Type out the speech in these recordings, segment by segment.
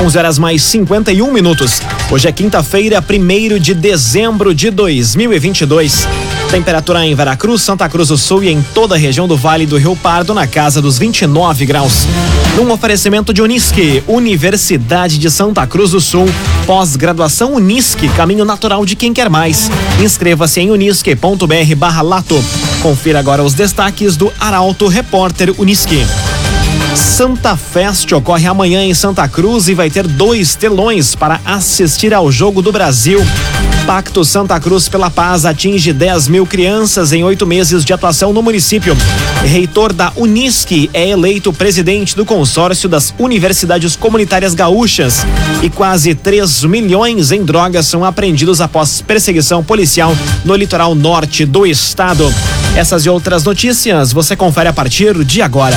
11 horas mais 51 minutos. Hoje é quinta-feira, 1 de dezembro de 2022. Temperatura em Veracruz, Santa Cruz do Sul e em toda a região do Vale do Rio Pardo na casa dos 29 graus. Num oferecimento de Unisque, Universidade de Santa Cruz do Sul, pós-graduação Unisque, caminho natural de quem quer mais. Inscreva-se em unisque.br/lato. Confira agora os destaques do Arauto Repórter Unisque. Santa Fest ocorre amanhã em Santa Cruz e vai ter dois telões para assistir ao Jogo do Brasil. Pacto Santa Cruz pela Paz atinge 10 mil crianças em oito meses de atuação no município. Reitor da Unisque é eleito presidente do consórcio das universidades comunitárias gaúchas. E quase 3 milhões em drogas são apreendidos após perseguição policial no litoral norte do estado. Essas e outras notícias você confere a partir de agora.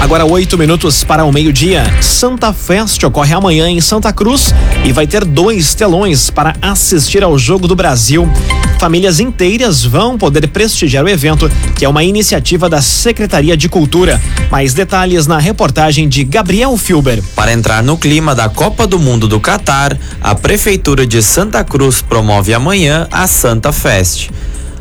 Agora oito minutos para o meio-dia. Santa Fest ocorre amanhã em Santa Cruz e vai ter dois telões para assistir ao Jogo do Brasil. Famílias inteiras vão poder prestigiar o evento, que é uma iniciativa da Secretaria de Cultura. Mais detalhes na reportagem de Gabriel Filber. Para entrar no clima da Copa do Mundo do Catar, a Prefeitura de Santa Cruz promove amanhã a Santa Fest.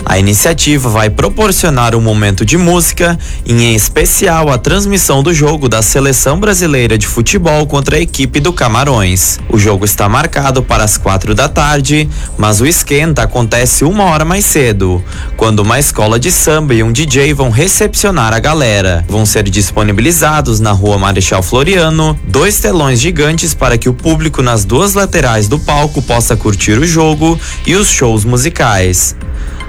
A iniciativa vai proporcionar um momento de música, em especial a transmissão do jogo da Seleção Brasileira de Futebol contra a equipe do Camarões. O jogo está marcado para as quatro da tarde, mas o esquenta acontece uma hora mais cedo, quando uma escola de samba e um DJ vão recepcionar a galera. Vão ser disponibilizados na rua Marechal Floriano dois telões gigantes para que o público nas duas laterais do palco possa curtir o jogo e os shows musicais.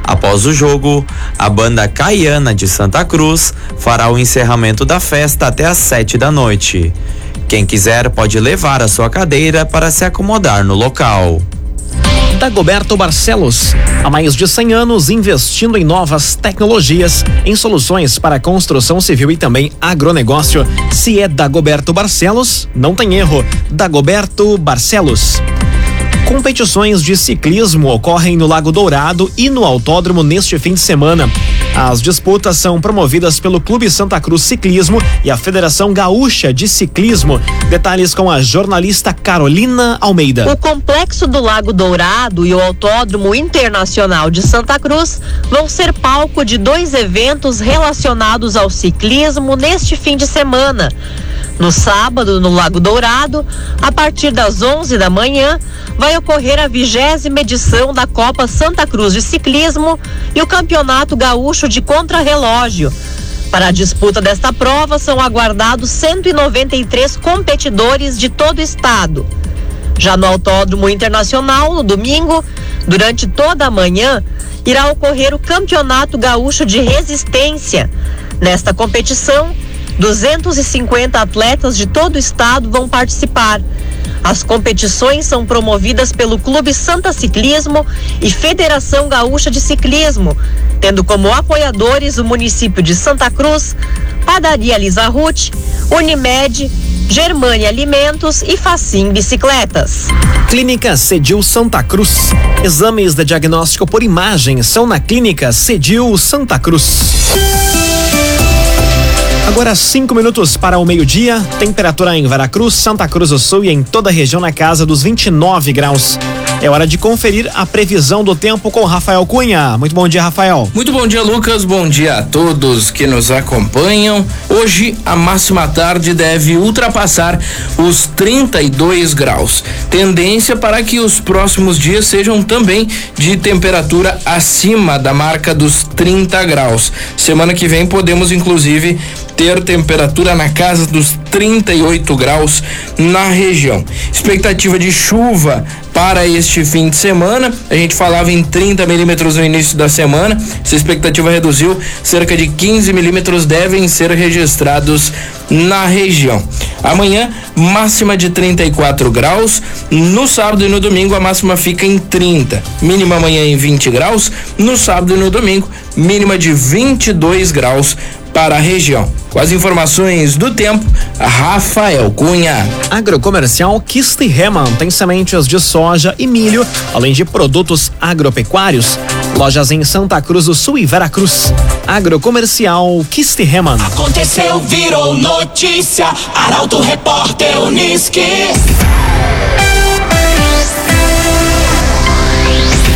Após o jogo, a banda Caiana de Santa Cruz fará o encerramento da festa até às sete da noite. Quem quiser pode levar a sua cadeira para se acomodar no local. Dagoberto Barcelos, há mais de 100 anos investindo em novas tecnologias, em soluções para construção civil e também agronegócio. Se é Dagoberto Barcelos, não tem erro. Dagoberto Barcelos. Competições de ciclismo ocorrem no Lago Dourado e no Autódromo neste fim de semana. As disputas são promovidas pelo Clube Santa Cruz Ciclismo e a Federação Gaúcha de Ciclismo. Detalhes com a jornalista Carolina Almeida. O complexo do Lago Dourado e o Autódromo Internacional de Santa Cruz vão ser palco de dois eventos relacionados ao ciclismo neste fim de semana. No sábado, no Lago Dourado, a partir das 11 da manhã, vai ocorrer a vigésima edição da Copa Santa Cruz de Ciclismo e o Campeonato Gaúcho de Contrarrelógio. Para a disputa desta prova, são aguardados 193 competidores de todo o estado. Já no Autódromo Internacional, no domingo, durante toda a manhã, irá ocorrer o Campeonato Gaúcho de Resistência. Nesta competição, 250 atletas de todo o estado vão participar. As competições são promovidas pelo Clube Santa Ciclismo e Federação Gaúcha de Ciclismo, tendo como apoiadores o município de Santa Cruz, Padaria Lisa Ruth, Unimed, Germânia Alimentos e Facim Bicicletas. Clínica Cedil Santa Cruz. Exames de diagnóstico por imagem são na Clínica Cedil Santa Cruz. Agora cinco minutos para o meio-dia. Temperatura em Veracruz, Santa Cruz do Sul e em toda a região na casa dos 29 graus. É hora de conferir a previsão do tempo com Rafael Cunha. Muito bom dia, Rafael. Muito bom dia, Lucas. Bom dia a todos que nos acompanham. Hoje, a máxima tarde deve ultrapassar os 32 graus. Tendência para que os próximos dias sejam também de temperatura acima da marca dos 30 graus. Semana que vem podemos, inclusive, ter temperatura na casa dos 38 graus na região. Expectativa de chuva para este fim de semana. A gente falava em 30 milímetros no início da semana. Essa expectativa reduziu. Cerca de 15 milímetros devem ser registrados na região. Amanhã, máxima de 34 graus. No sábado e no domingo, a máxima fica em 30. Mínima amanhã em 20 graus. No sábado e no domingo, mínima de 22 graus para a região. Com as informações do tempo, Rafael Cunha. Agrocomercial Kistiheman tem sementes de soja e milho, além de produtos agropecuários. Lojas em Santa Cruz do Sul e Veracruz. Agrocomercial Kistiheman. Aconteceu, virou notícia. Arauto Repórter Uniski.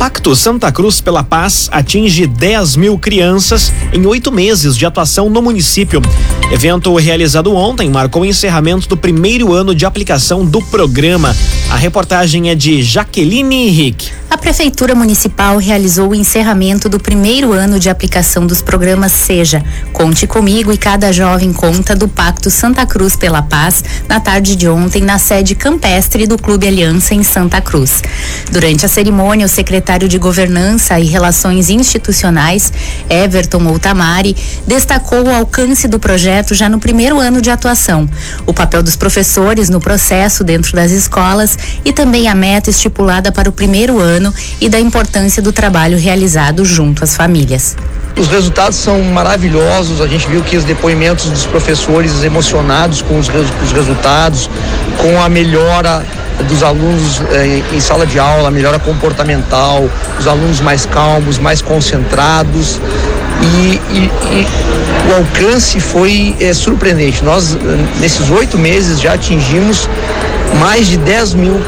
Pacto Santa Cruz pela Paz atinge 10 mil crianças em oito meses de atuação no município. Evento realizado ontem marcou o encerramento do primeiro ano de aplicação do programa. A reportagem é de Jaqueline Henrique. A Prefeitura Municipal realizou o encerramento do primeiro ano de aplicação dos programas Seja, Conte Comigo e Cada Jovem Conta do Pacto Santa Cruz pela Paz na tarde de ontem na sede campestre do Clube Aliança em Santa Cruz. Durante a cerimônia, o secretário de Governança e Relações Institucionais, Everton Outamari, destacou o alcance do projeto já no primeiro ano de atuação, o papel dos professores no processo dentro das escolas e também a meta estipulada para o primeiro ano e da importância do trabalho realizado junto às famílias. Os resultados são maravilhosos. A gente viu que os depoimentos dos professores emocionados com os, os resultados, com a melhora dos alunos eh, em sala de aula, a melhora comportamental, os alunos mais calmos, mais concentrados. E, e, e o alcance foi eh, surpreendente. Nós, nesses oito meses, já atingimos mais de 10 mil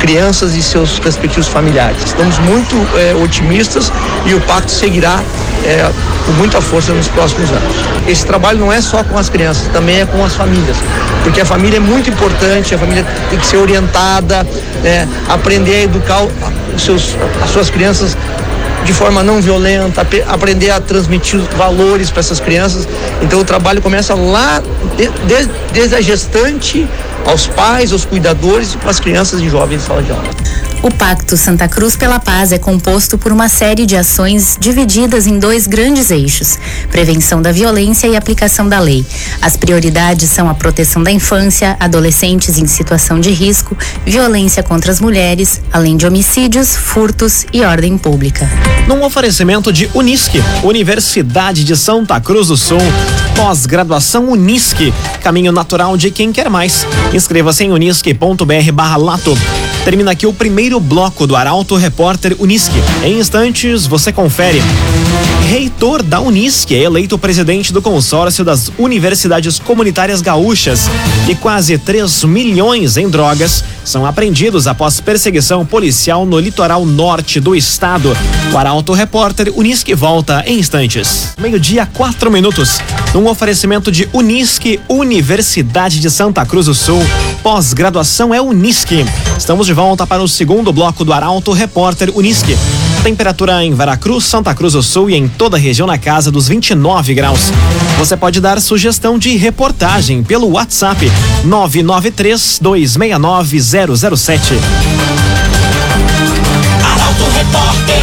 crianças e seus respectivos familiares. Estamos muito é, otimistas e o pacto seguirá é, com muita força nos próximos anos. Esse trabalho não é só com as crianças, também é com as famílias, porque a família é muito importante, a família tem que ser orientada, é, aprender a educar os seus, as suas crianças de forma não violenta, aprender a transmitir valores para essas crianças. Então o trabalho começa lá, de, de, desde a gestante aos pais, aos cuidadores e para as crianças e jovens em sala de aula. O Pacto Santa Cruz pela Paz é composto por uma série de ações divididas em dois grandes eixos: prevenção da violência e aplicação da lei. As prioridades são a proteção da infância, adolescentes em situação de risco, violência contra as mulheres, além de homicídios, furtos e ordem pública. Num oferecimento de Unisque, Universidade de Santa Cruz do Sul, pós-graduação Unisque, caminho natural de quem quer mais. Inscreva-se em unisque.br/lato. Termina aqui o primeiro bloco do Arauto Repórter Unisque. Em instantes, você confere. Reitor da Unisque é eleito presidente do consórcio das universidades comunitárias gaúchas e quase 3 milhões em drogas são apreendidos após perseguição policial no litoral norte do estado. O Arauto Repórter Unisque volta em instantes. Meio-dia, quatro minutos. Num oferecimento de Unisque, Universidade de Santa Cruz do Sul. Pós-graduação é Unisque. Estamos de volta para o segundo bloco do Arauto Repórter Unisque. Temperatura em Veracruz, Santa Cruz do Sul e em toda a região na casa dos 29 graus. Você pode dar sugestão de reportagem pelo WhatsApp 993 269 007. Arauto Repórter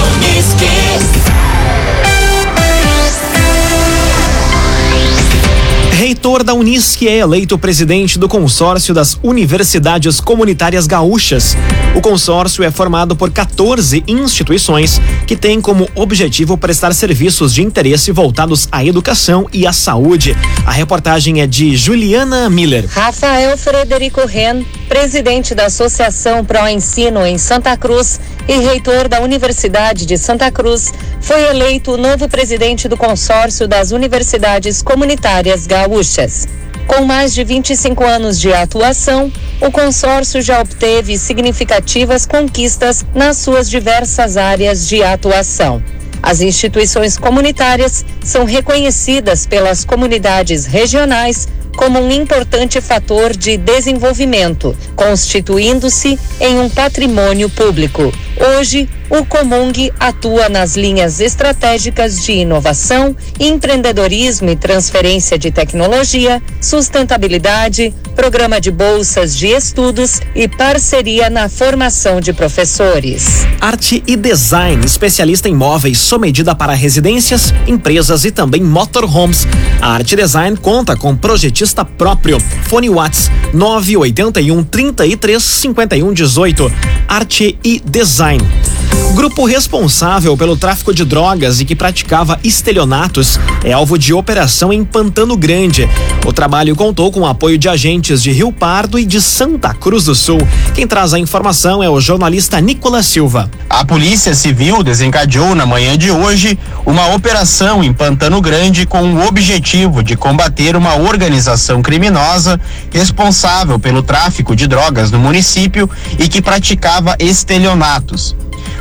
Reitor da Unisc é eleito presidente do consórcio das Universidades Comunitárias Gaúchas. O consórcio é formado por 14 instituições que têm como objetivo prestar serviços de interesse voltados à educação e à saúde. A reportagem é de Juliana Miller. Rafael Frederico Ren, presidente da Associação Pro Ensino em Santa Cruz e reitor da Universidade de Santa Cruz, foi eleito o novo presidente do consórcio das Universidades Comunitárias Gaúchas. Com mais de 25 anos de atuação, o consórcio já obteve significativas conquistas nas suas diversas áreas de atuação. As instituições comunitárias são reconhecidas pelas comunidades regionais como um importante fator de desenvolvimento, constituindo-se em um patrimônio público. Hoje, o Comung atua nas linhas estratégicas de inovação, empreendedorismo e transferência de tecnologia, sustentabilidade, programa de bolsas de estudos e parceria na formação de professores. Arte e design, especialista em móveis sob medida para residências, empresas e também motorhomes. A Arte Design conta com projetista próprio. Fone Whats 981 33 51 18. Arte e Design. Nine. Grupo responsável pelo tráfico de drogas e que praticava estelionatos é alvo de operação em Pantano Grande. O trabalho contou com o apoio de agentes de Rio Pardo e de Santa Cruz do Sul. Quem traz a informação é o jornalista Nicolas Silva. A Polícia Civil desencadeou na manhã de hoje uma operação em Pantano Grande com o objetivo de combater uma organização criminosa responsável pelo tráfico de drogas no município e que praticava estelionatos.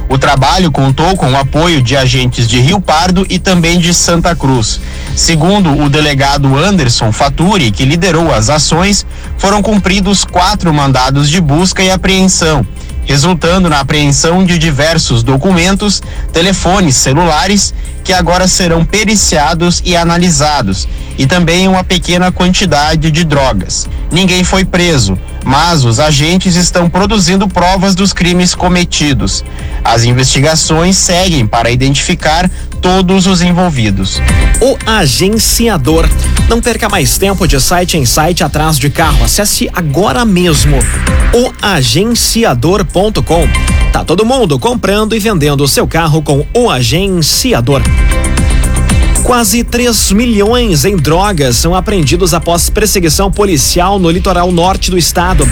O trabalho contou com o apoio de agentes de Rio Pardo e também de Santa Cruz. Segundo o delegado Anderson Faturi, que liderou as ações, foram cumpridos quatro mandados de busca e apreensão, resultando na apreensão de diversos documentos, telefones celulares, que agora serão periciados e analisados, e também uma pequena quantidade de drogas. Ninguém foi preso, mas os agentes estão produzindo provas dos crimes cometidos. As investigações seguem para identificar todos os envolvidos. O agenciador. Não perca mais tempo de site em site atrás de carro. Acesse agora mesmo oagenciador.com. Tá todo mundo comprando e vendendo o seu carro com o agenciador. Quase 3 milhões em drogas são apreendidos após perseguição policial no litoral norte do estado.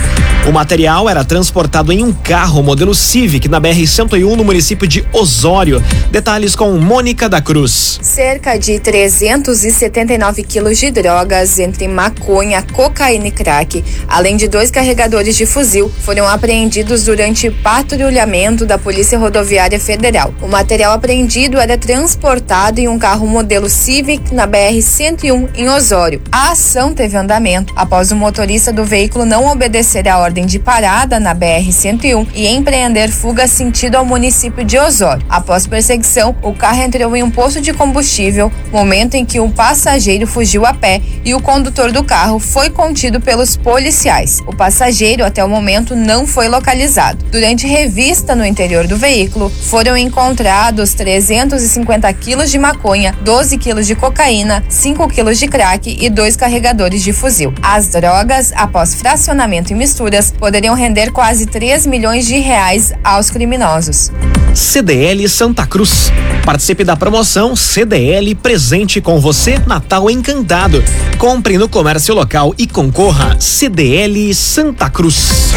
O material era transportado em um carro modelo Civic na BR-101 no município de Osório. Detalhes com Mônica da Cruz. Cerca de 379 quilos de drogas entre maconha, cocaína e crack, além de dois carregadores de fuzil, foram apreendidos durante patrulhamento da Polícia Rodoviária Federal. O material apreendido era transportado em um carro modelo Civic na BR-101 em Osório. A ação teve andamento após o motorista do veículo não obedecer à ordem de parada na BR-101 e empreender fuga sentido ao município de Osório. Após perseguição, o carro entrou em um posto de combustível, momento em que um passageiro fugiu a pé e o condutor do carro foi contido pelos policiais. O passageiro, até o momento, não foi localizado. Durante revista no interior do veículo, foram encontrados 350 quilos de maconha, 12 quilos de cocaína, 5 quilos de crack e dois carregadores de fuzil. As drogas, após fracionamento e misturas, poderiam render quase 3 milhões de reais aos criminosos. CDL Santa Cruz. Participe da promoção CDL Presente com você Natal Encantado. Compre no comércio local e concorra CDL Santa Cruz.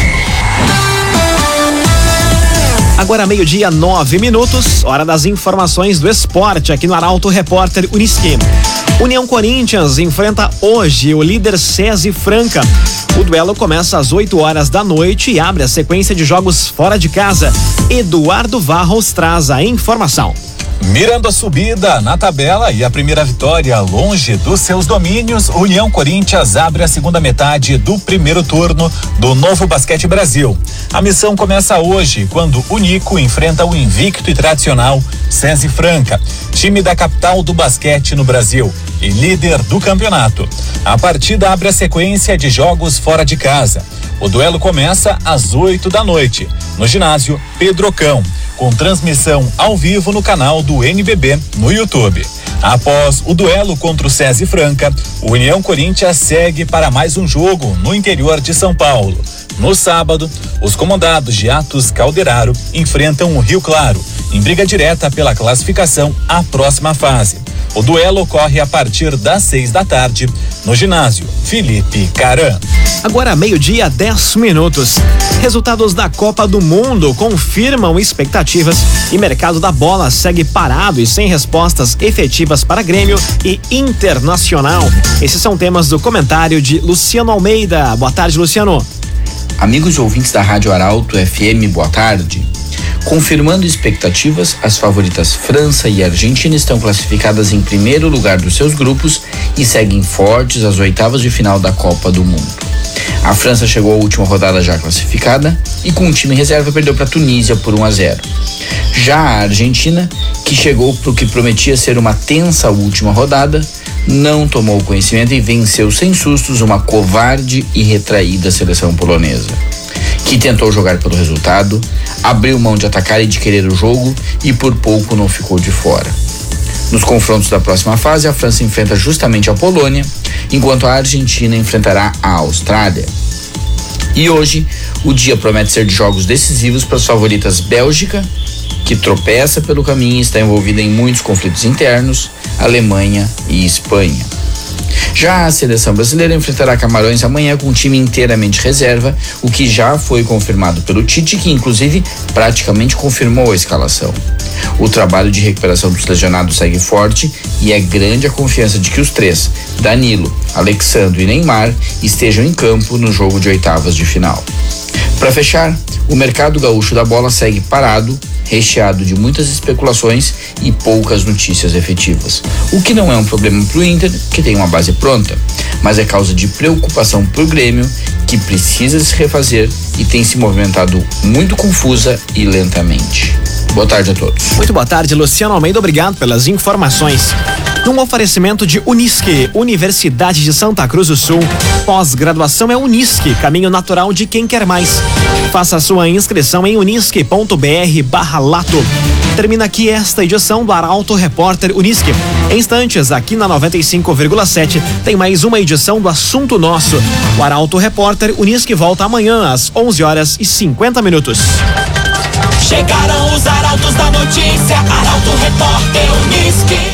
Agora meio-dia, nove minutos, hora das informações do esporte aqui no Arauto Repórter Uniski. União Corinthians enfrenta hoje o líder SESI Franca. O duelo começa às 8 horas da noite e abre a sequência de jogos fora de casa. Eduardo Varros traz a informação. Mirando a subida na tabela e a primeira vitória longe dos seus domínios, União Corinthians abre a segunda metade do primeiro turno do Novo Basquete Brasil. A missão começa hoje, quando o Nico enfrenta o invicto e tradicional SESI Franca, time da capital do basquete no Brasil e líder do campeonato. A partida abre a sequência de jogos fora de casa. O duelo começa às 8 da noite, no ginásio Pedrocão com transmissão ao vivo no canal do NBB no YouTube. Após o duelo contra o SESI Franca, o União Corinthians segue para mais um jogo no interior de São Paulo. No sábado, os comandados de Atos Calderaro enfrentam o Rio Claro, em briga direta pela classificação à próxima fase. O duelo ocorre a partir das seis da tarde no ginásio Felipe Caran. Agora meio-dia, 10 minutos. Resultados da Copa do Mundo confirmam expectativas e mercado da bola segue parado e sem respostas efetivas para Grêmio e Internacional. Esses são temas do comentário de Luciano Almeida. Boa tarde, Luciano. Amigos ouvintes da Rádio Arauto FM, boa tarde. Confirmando expectativas, as favoritas França e Argentina estão classificadas em primeiro lugar dos seus grupos e seguem fortes às oitavas de final da Copa do Mundo. A França chegou à última rodada já classificada e com o time reserva perdeu para a Tunísia por 1 a 0. Já a Argentina, que chegou para o que prometia ser uma tensa última rodada, não tomou conhecimento e venceu sem sustos uma covarde e retraída seleção polonesa, que tentou jogar pelo resultado, abriu mão de atacar e de querer o jogo e por pouco não ficou de fora. Nos confrontos da próxima fase, a França enfrenta justamente a Polônia, enquanto a Argentina enfrentará a Austrália. E hoje, o dia promete ser de jogos decisivos para as favoritas Bélgica, que tropeça pelo caminho e está envolvida em muitos conflitos internos, Alemanha e Espanha. Já a seleção brasileira enfrentará Camarões amanhã com um time inteiramente reserva, o que já foi confirmado pelo Tite, que inclusive praticamente confirmou a escalação. O trabalho de recuperação dos lesionados segue forte e é grande a confiança de que os três, Danilo, Alexandre e Neymar, estejam em campo no jogo de oitavas de final. Para fechar, o mercado gaúcho da bola segue parado, recheado de muitas especulações e poucas notícias efetivas. O que não é um problema para o Inter, que tem uma base pronta, mas é causa de preocupação para o Grêmio, que precisa se refazer e tem se movimentado muito confusa e lentamente. Boa tarde a todos. Muito boa tarde, Luciano Almeida. Obrigado pelas informações. Num oferecimento de Unisque, Universidade de Santa Cruz do Sul. Pós-graduação é Unisque, caminho natural de quem quer mais. Faça sua inscrição em unisque.br barra lato. Termina aqui esta edição do Arauto Repórter Unisque. Em instantes, aqui na 95,7, tem mais uma edição do Assunto Nosso. O Arauto Repórter Unisque volta amanhã às 11 horas e 50 minutos. Chegaram os arautos da notícia, Arauto Repórter Unisque.